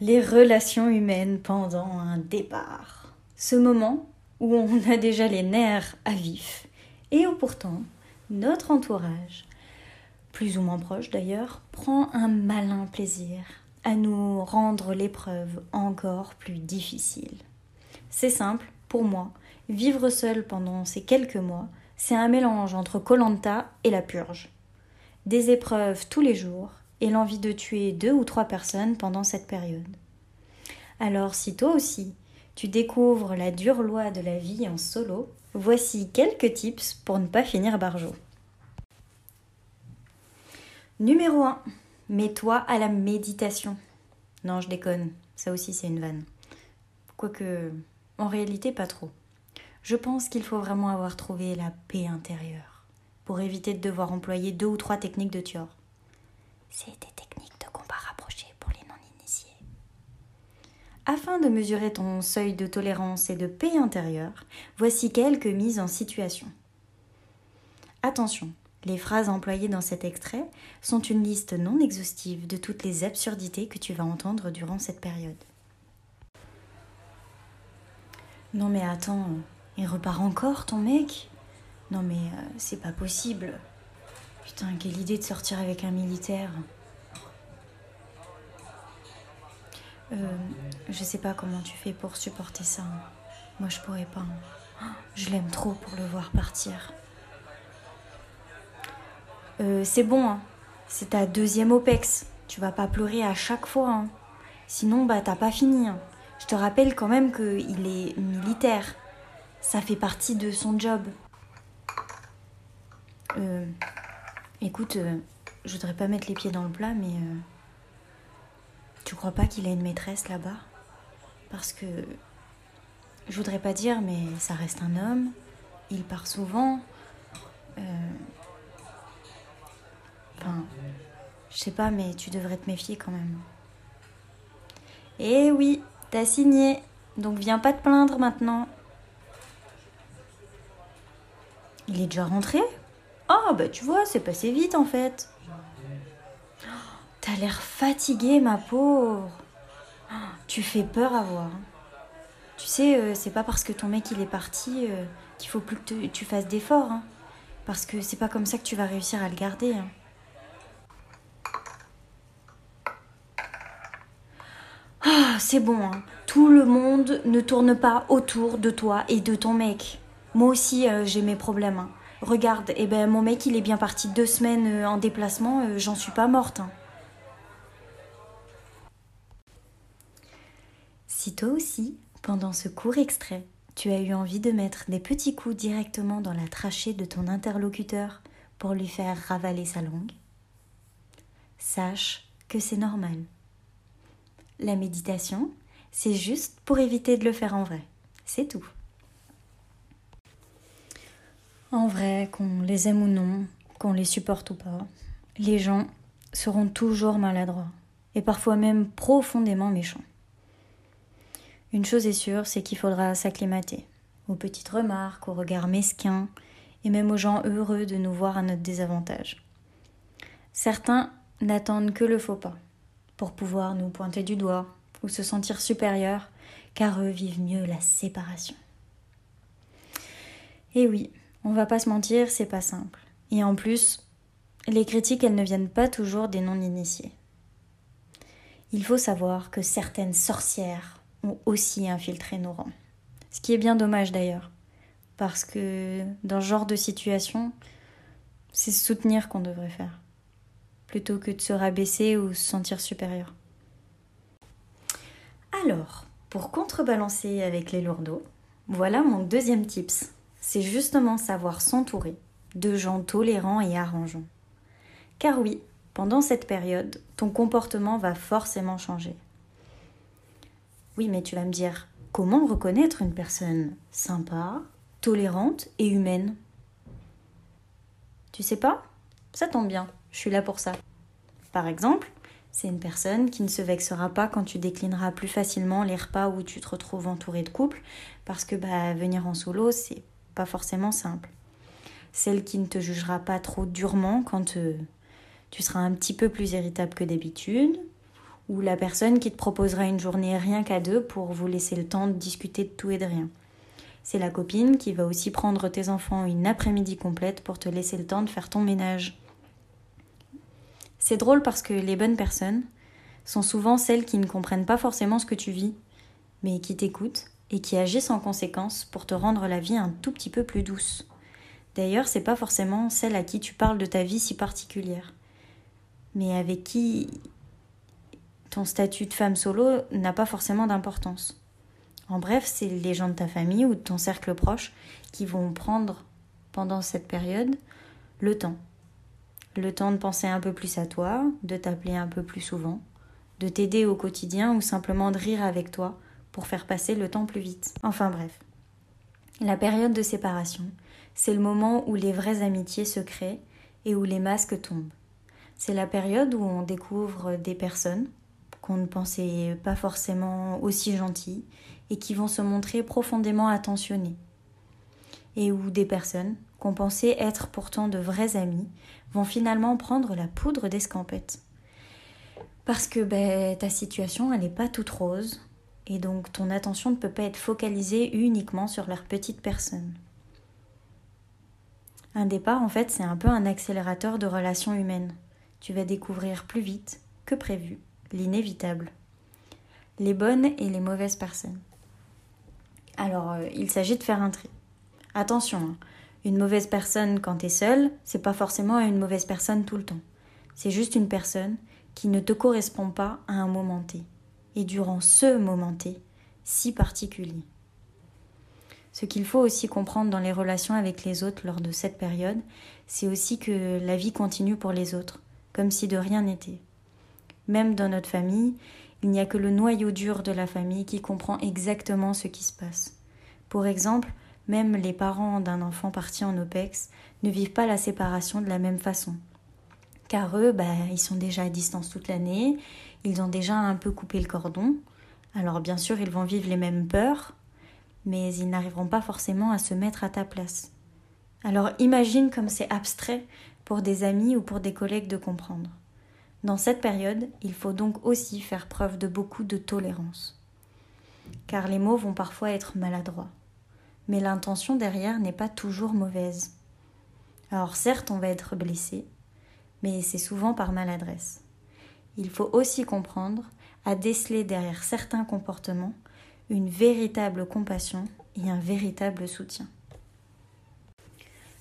les relations humaines pendant un départ. Ce moment où on a déjà les nerfs à vif et où pourtant notre entourage, plus ou moins proche d'ailleurs, prend un malin plaisir à nous rendre l'épreuve encore plus difficile. C'est simple, pour moi, vivre seul pendant ces quelques mois, c'est un mélange entre Colanta et la purge. Des épreuves tous les jours, et l'envie de tuer deux ou trois personnes pendant cette période. Alors si toi aussi tu découvres la dure loi de la vie en solo, voici quelques tips pour ne pas finir barjot. Numéro 1. Mets-toi à la méditation. Non, je déconne, ça aussi c'est une vanne. Quoique, en réalité, pas trop. Je pense qu'il faut vraiment avoir trouvé la paix intérieure pour éviter de devoir employer deux ou trois techniques de Thior. C'est des techniques de combat rapproché pour les non-initiés. Afin de mesurer ton seuil de tolérance et de paix intérieure, voici quelques mises en situation. Attention, les phrases employées dans cet extrait sont une liste non exhaustive de toutes les absurdités que tu vas entendre durant cette période. Non mais attends, il repart encore ton mec? Non mais euh, c'est pas possible. Putain, quelle idée de sortir avec un militaire. Euh, je sais pas comment tu fais pour supporter ça. Moi, je pourrais pas. Je l'aime trop pour le voir partir. Euh, c'est bon, hein. c'est ta deuxième OPEX. Tu vas pas pleurer à chaque fois. Hein. Sinon, bah, t'as pas fini. Hein. Je te rappelle quand même qu'il est militaire. Ça fait partie de son job. Euh, Écoute, euh, je voudrais pas mettre les pieds dans le plat, mais euh, tu crois pas qu'il a une maîtresse là-bas? Parce que je voudrais pas dire, mais ça reste un homme. Il part souvent. Euh, enfin, je sais pas, mais tu devrais te méfier quand même. Eh oui, t'as signé, donc viens pas te plaindre maintenant. Il est déjà rentré? Oh, bah tu vois, c'est passé vite en fait. T'as l'air fatiguée, ma pauvre. Tu fais peur à voir. Tu sais, euh, c'est pas parce que ton mec il est parti euh, qu'il faut plus que tu fasses d'efforts. Hein. Parce que c'est pas comme ça que tu vas réussir à le garder. Hein. Ah, c'est bon. Hein. Tout le monde ne tourne pas autour de toi et de ton mec. Moi aussi, euh, j'ai mes problèmes. Hein. Regarde, eh ben, mon mec, il est bien parti deux semaines euh, en déplacement, euh, j'en suis pas morte. Hein. Si toi aussi, pendant ce court extrait, tu as eu envie de mettre des petits coups directement dans la trachée de ton interlocuteur pour lui faire ravaler sa langue, sache que c'est normal. La méditation, c'est juste pour éviter de le faire en vrai. C'est tout. En vrai, qu'on les aime ou non, qu'on les supporte ou pas, les gens seront toujours maladroits et parfois même profondément méchants. Une chose est sûre, c'est qu'il faudra s'acclimater aux petites remarques, aux regards mesquins et même aux gens heureux de nous voir à notre désavantage. Certains n'attendent que le faux pas pour pouvoir nous pointer du doigt ou se sentir supérieurs car eux vivent mieux la séparation. Et oui, on va pas se mentir, c'est pas simple. Et en plus, les critiques, elles ne viennent pas toujours des non-initiés. Il faut savoir que certaines sorcières ont aussi infiltré nos rangs. Ce qui est bien dommage d'ailleurs, parce que dans ce genre de situation, c'est soutenir qu'on devrait faire, plutôt que de se rabaisser ou se sentir supérieur. Alors, pour contrebalancer avec les lourdeaux, voilà mon deuxième tips c'est justement savoir s'entourer de gens tolérants et arrangeants. Car oui, pendant cette période, ton comportement va forcément changer. Oui, mais tu vas me dire, comment reconnaître une personne sympa, tolérante et humaine? Tu sais pas? Ça tombe bien, je suis là pour ça. Par exemple, c'est une personne qui ne se vexera pas quand tu déclineras plus facilement les repas où tu te retrouves entouré de couples, parce que bah, venir en solo, c'est pas forcément simple. Celle qui ne te jugera pas trop durement quand euh, tu seras un petit peu plus irritable que d'habitude, ou la personne qui te proposera une journée rien qu'à deux pour vous laisser le temps de discuter de tout et de rien. C'est la copine qui va aussi prendre tes enfants une après-midi complète pour te laisser le temps de faire ton ménage. C'est drôle parce que les bonnes personnes sont souvent celles qui ne comprennent pas forcément ce que tu vis, mais qui t'écoutent et qui agissent en conséquence pour te rendre la vie un tout petit peu plus douce. D'ailleurs, c'est pas forcément celle à qui tu parles de ta vie si particulière, mais avec qui ton statut de femme solo n'a pas forcément d'importance. En bref, c'est les gens de ta famille ou de ton cercle proche qui vont prendre pendant cette période le temps. Le temps de penser un peu plus à toi, de t'appeler un peu plus souvent, de t'aider au quotidien ou simplement de rire avec toi pour faire passer le temps plus vite. Enfin bref. La période de séparation, c'est le moment où les vraies amitiés se créent et où les masques tombent. C'est la période où on découvre des personnes qu'on ne pensait pas forcément aussi gentilles et qui vont se montrer profondément attentionnées. Et où des personnes qu'on pensait être pourtant de vrais amis vont finalement prendre la poudre d'escampette. Parce que ben, ta situation, elle n'est pas toute rose, et donc ton attention ne peut pas être focalisée uniquement sur leur petite personne. Un départ, en fait, c'est un peu un accélérateur de relations humaines. Tu vas découvrir plus vite que prévu l'inévitable. Les bonnes et les mauvaises personnes. Alors, euh, il s'agit de faire un tri. Attention, hein. une mauvaise personne quand tu es seule, c'est pas forcément une mauvaise personne tout le temps. C'est juste une personne qui ne te correspond pas à un moment T. Et durant ce moment T, si particulier. Ce qu'il faut aussi comprendre dans les relations avec les autres lors de cette période, c'est aussi que la vie continue pour les autres, comme si de rien n'était. Même dans notre famille, il n'y a que le noyau dur de la famille qui comprend exactement ce qui se passe. Pour exemple, même les parents d'un enfant parti en OPEX ne vivent pas la séparation de la même façon. Car eux, bah, ils sont déjà à distance toute l'année, ils ont déjà un peu coupé le cordon. Alors bien sûr, ils vont vivre les mêmes peurs, mais ils n'arriveront pas forcément à se mettre à ta place. Alors imagine comme c'est abstrait pour des amis ou pour des collègues de comprendre. Dans cette période, il faut donc aussi faire preuve de beaucoup de tolérance. Car les mots vont parfois être maladroits. Mais l'intention derrière n'est pas toujours mauvaise. Alors certes, on va être blessé, mais c'est souvent par maladresse. Il faut aussi comprendre à déceler derrière certains comportements une véritable compassion et un véritable soutien.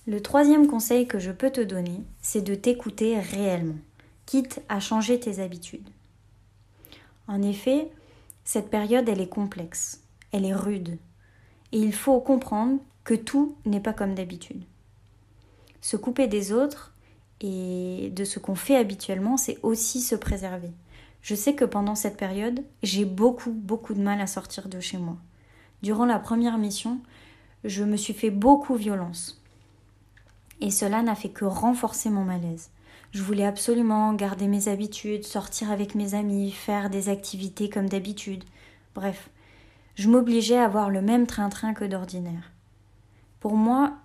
Le troisième conseil que je peux te donner, c'est de t'écouter réellement, quitte à changer tes habitudes. En effet, cette période, elle est complexe, elle est rude, et il faut comprendre que tout n'est pas comme d'habitude. Se couper des autres et de ce qu'on fait habituellement, c'est aussi se préserver. Je sais que pendant cette période, j'ai beaucoup, beaucoup de mal à sortir de chez moi. Durant la première mission, je me suis fait beaucoup violence. Et cela n'a fait que renforcer mon malaise. Je voulais absolument garder mes habitudes, sortir avec mes amis, faire des activités comme d'habitude. Bref, je m'obligeais à avoir le même train-train que d'ordinaire. Pour moi,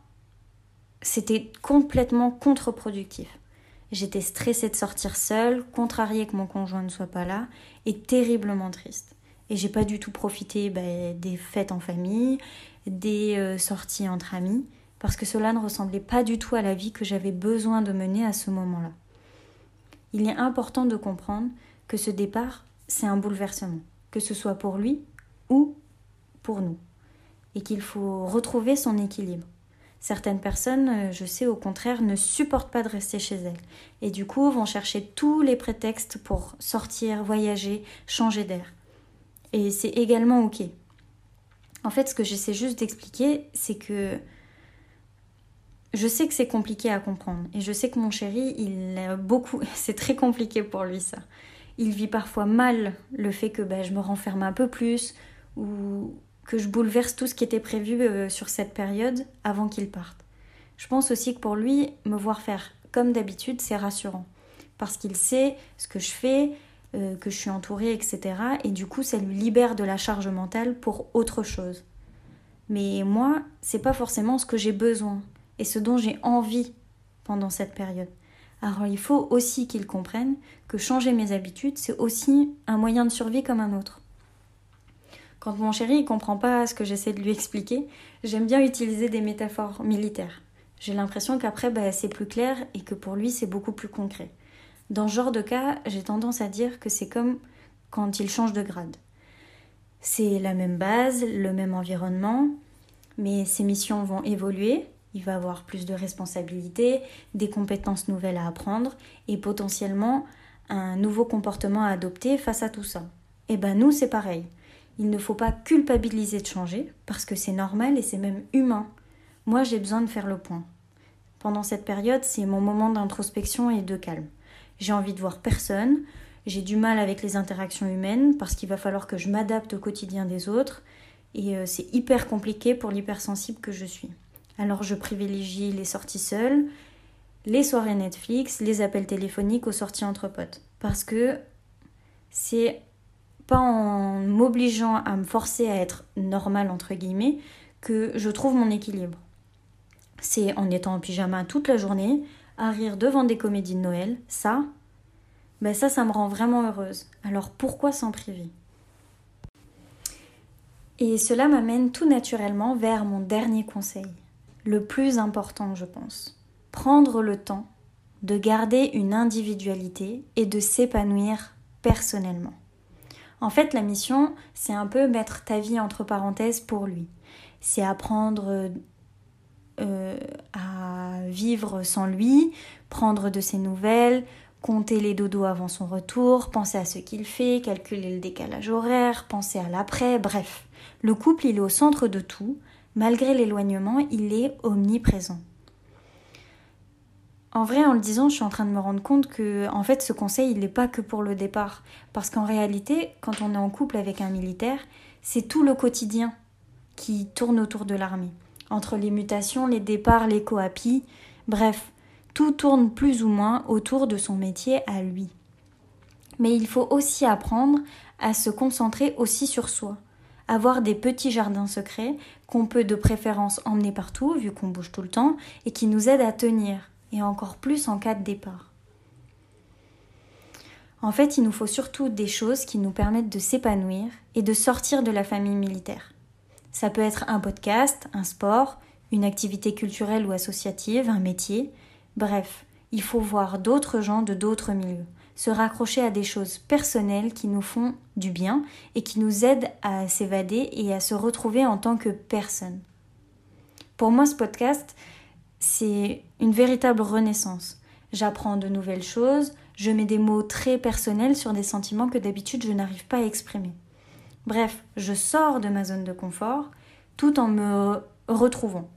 c'était complètement contre-productif. J'étais stressée de sortir seule, contrariée que mon conjoint ne soit pas là, et terriblement triste. Et j'ai pas du tout profité bah, des fêtes en famille, des euh, sorties entre amis, parce que cela ne ressemblait pas du tout à la vie que j'avais besoin de mener à ce moment-là. Il est important de comprendre que ce départ, c'est un bouleversement, que ce soit pour lui ou pour nous, et qu'il faut retrouver son équilibre. Certaines personnes, euh, je sais au contraire, ne supportent pas de rester chez elles et du coup vont chercher tous les prétextes pour sortir, voyager, changer d'air. Et c'est également ok. En fait, ce que j'essaie juste d'expliquer, c'est que je sais que c'est compliqué à comprendre et je sais que mon chéri, il a beaucoup, c'est très compliqué pour lui ça. Il vit parfois mal le fait que ben, je me renferme un peu plus ou que je bouleverse tout ce qui était prévu euh, sur cette période avant qu'il parte. Je pense aussi que pour lui, me voir faire comme d'habitude, c'est rassurant. Parce qu'il sait ce que je fais, euh, que je suis entourée, etc. Et du coup, ça lui libère de la charge mentale pour autre chose. Mais moi, c'est pas forcément ce que j'ai besoin et ce dont j'ai envie pendant cette période. Alors il faut aussi qu'ils comprennent que changer mes habitudes, c'est aussi un moyen de survie comme un autre. Quand mon chéri ne comprend pas ce que j'essaie de lui expliquer, j'aime bien utiliser des métaphores militaires. J'ai l'impression qu'après, bah, c'est plus clair et que pour lui, c'est beaucoup plus concret. Dans ce genre de cas, j'ai tendance à dire que c'est comme quand il change de grade. C'est la même base, le même environnement, mais ses missions vont évoluer, il va avoir plus de responsabilités, des compétences nouvelles à apprendre et potentiellement un nouveau comportement à adopter face à tout ça. Et eh ben nous c'est pareil. Il ne faut pas culpabiliser de changer parce que c'est normal et c'est même humain. Moi j'ai besoin de faire le point. Pendant cette période, c'est mon moment d'introspection et de calme. J'ai envie de voir personne, j'ai du mal avec les interactions humaines parce qu'il va falloir que je m'adapte au quotidien des autres et euh, c'est hyper compliqué pour l'hypersensible que je suis. Alors je privilégie les sorties seules, les soirées Netflix, les appels téléphoniques aux sorties entre potes. Parce que c'est pas en m'obligeant à me forcer à être normal entre guillemets que je trouve mon équilibre. C'est en étant en pyjama toute la journée, à rire devant des comédies de Noël, ça, ben ça, ça me rend vraiment heureuse. Alors pourquoi s'en priver? Et cela m'amène tout naturellement vers mon dernier conseil le plus important, je pense. Prendre le temps de garder une individualité et de s'épanouir personnellement. En fait, la mission, c'est un peu mettre ta vie entre parenthèses pour lui. C'est apprendre euh, à vivre sans lui, prendre de ses nouvelles, compter les dodos avant son retour, penser à ce qu'il fait, calculer le décalage horaire, penser à l'après, bref. Le couple, il est au centre de tout, Malgré l'éloignement, il est omniprésent. En vrai, en le disant, je suis en train de me rendre compte que, en fait, ce conseil, il n'est pas que pour le départ. Parce qu'en réalité, quand on est en couple avec un militaire, c'est tout le quotidien qui tourne autour de l'armée. Entre les mutations, les départs, les coapis, bref, tout tourne plus ou moins autour de son métier à lui. Mais il faut aussi apprendre à se concentrer aussi sur soi avoir des petits jardins secrets qu'on peut de préférence emmener partout, vu qu'on bouge tout le temps, et qui nous aident à tenir, et encore plus en cas de départ. En fait, il nous faut surtout des choses qui nous permettent de s'épanouir et de sortir de la famille militaire. Ça peut être un podcast, un sport, une activité culturelle ou associative, un métier, bref, il faut voir d'autres gens de d'autres milieux se raccrocher à des choses personnelles qui nous font du bien et qui nous aident à s'évader et à se retrouver en tant que personne. Pour moi, ce podcast, c'est une véritable renaissance. J'apprends de nouvelles choses, je mets des mots très personnels sur des sentiments que d'habitude je n'arrive pas à exprimer. Bref, je sors de ma zone de confort tout en me retrouvant.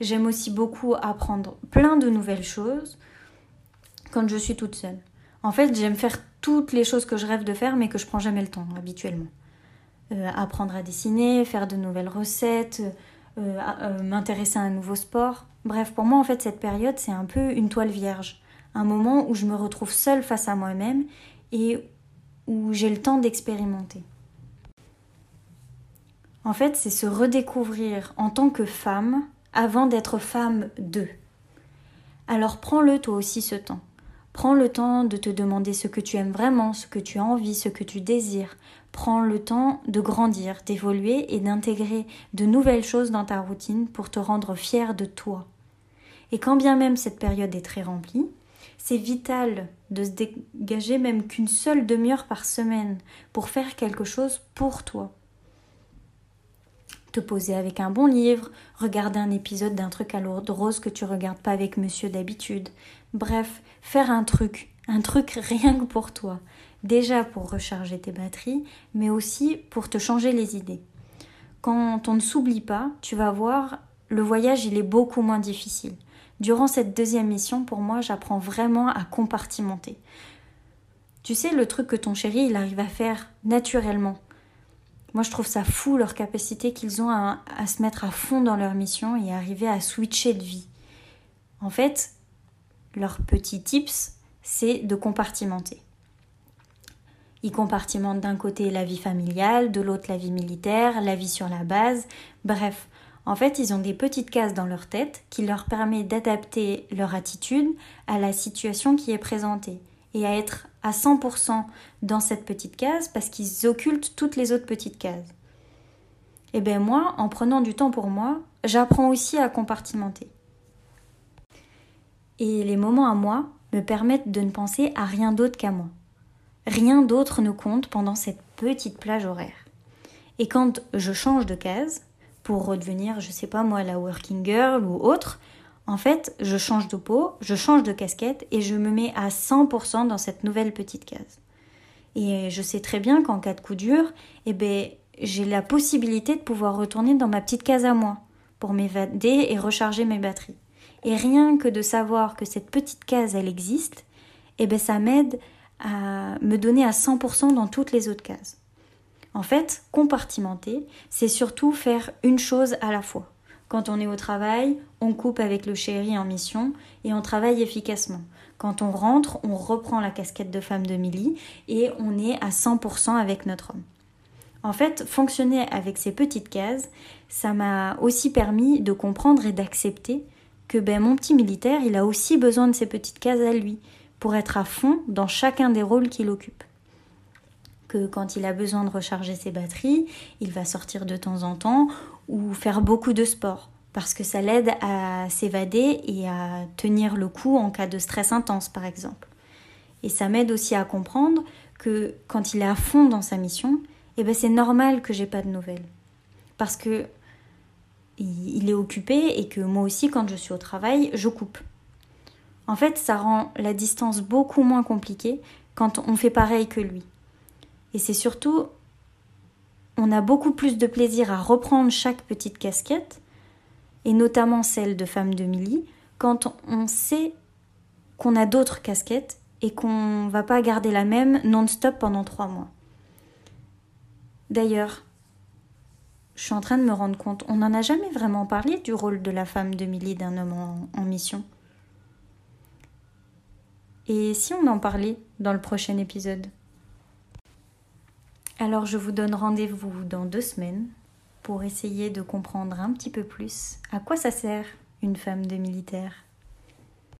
J'aime aussi beaucoup apprendre plein de nouvelles choses quand je suis toute seule. En fait, j'aime faire toutes les choses que je rêve de faire, mais que je prends jamais le temps habituellement. Euh, apprendre à dessiner, faire de nouvelles recettes, m'intéresser à un nouveau sport. Bref, pour moi, en fait, cette période, c'est un peu une toile vierge. Un moment où je me retrouve seule face à moi-même et où j'ai le temps d'expérimenter. En fait, c'est se redécouvrir en tant que femme avant d'être femme d'eux. Alors prends-le toi aussi ce temps. Prends le temps de te demander ce que tu aimes vraiment, ce que tu as envie, ce que tu désires. Prends le temps de grandir, d'évoluer et d'intégrer de nouvelles choses dans ta routine pour te rendre fier de toi. Et quand bien même cette période est très remplie, c'est vital de se dégager même qu'une seule demi-heure par semaine pour faire quelque chose pour toi te poser avec un bon livre, regarder un épisode d'un truc à l'eau rose que tu regardes pas avec monsieur d'habitude. Bref, faire un truc, un truc rien que pour toi. Déjà pour recharger tes batteries, mais aussi pour te changer les idées. Quand on ne s'oublie pas, tu vas voir, le voyage il est beaucoup moins difficile. Durant cette deuxième mission, pour moi, j'apprends vraiment à compartimenter. Tu sais, le truc que ton chéri, il arrive à faire naturellement. Moi, je trouve ça fou leur capacité qu'ils ont à, se mettre à fond dans leur mission et arriver à switcher de vie. En fait, leur petit tips, c'est de compartimenter. Ils compartimentent d'un côté la vie familiale, de l'autre la vie militaire, la vie sur la base. Bref, En fait, ils ont des petites cases dans leur tête qui leur permettent d'adapter leur attitude à la situation qui est présentée et à être à 100% dans cette petite case parce qu'ils occultent toutes les autres petites cases. Et eh bien moi, en prenant du temps pour moi, j'apprends aussi à compartimenter. Et les moments à moi me permettent de ne penser à rien d'autre qu'à moi. Rien d'autre ne compte pendant cette petite plage horaire. Et quand je change de case, pour redevenir, je sais pas moi, la working girl ou autre, en fait, je change de peau, je change de casquette et je me mets à 100% dans cette nouvelle petite case. Et je sais très bien qu'en cas de coup dur, eh ben, j'ai la possibilité de pouvoir retourner dans ma petite case à moi pour m'évader et recharger mes batteries. Et rien que de savoir que cette petite case, elle existe, eh ben, ça m'aide à me donner à 100% dans toutes les autres cases. En fait, compartimenter, c'est surtout faire une chose à la fois. Quand on est au travail, on coupe avec le chéri en mission et on travaille efficacement. Quand on rentre, on reprend la casquette de femme de Milly et on est à 100% avec notre homme. En fait, fonctionner avec ces petites cases, ça m'a aussi permis de comprendre et d'accepter que ben, mon petit militaire, il a aussi besoin de ces petites cases à lui pour être à fond dans chacun des rôles qu'il occupe quand il a besoin de recharger ses batteries, il va sortir de temps en temps ou faire beaucoup de sport parce que ça l'aide à s'évader et à tenir le coup en cas de stress intense par exemple. Et ça m'aide aussi à comprendre que quand il est à fond dans sa mission, eh ben c'est normal que j'ai pas de nouvelles. Parce que il est occupé et que moi aussi quand je suis au travail, je coupe. En fait, ça rend la distance beaucoup moins compliquée quand on fait pareil que lui. Et c'est surtout, on a beaucoup plus de plaisir à reprendre chaque petite casquette, et notamment celle de femme de Milly, quand on sait qu'on a d'autres casquettes et qu'on va pas garder la même non-stop pendant trois mois. D'ailleurs, je suis en train de me rendre compte, on n'en a jamais vraiment parlé du rôle de la femme de Milly d'un homme en mission. Et si on en parlait dans le prochain épisode? Alors je vous donne rendez-vous dans deux semaines pour essayer de comprendre un petit peu plus à quoi ça sert une femme de militaire.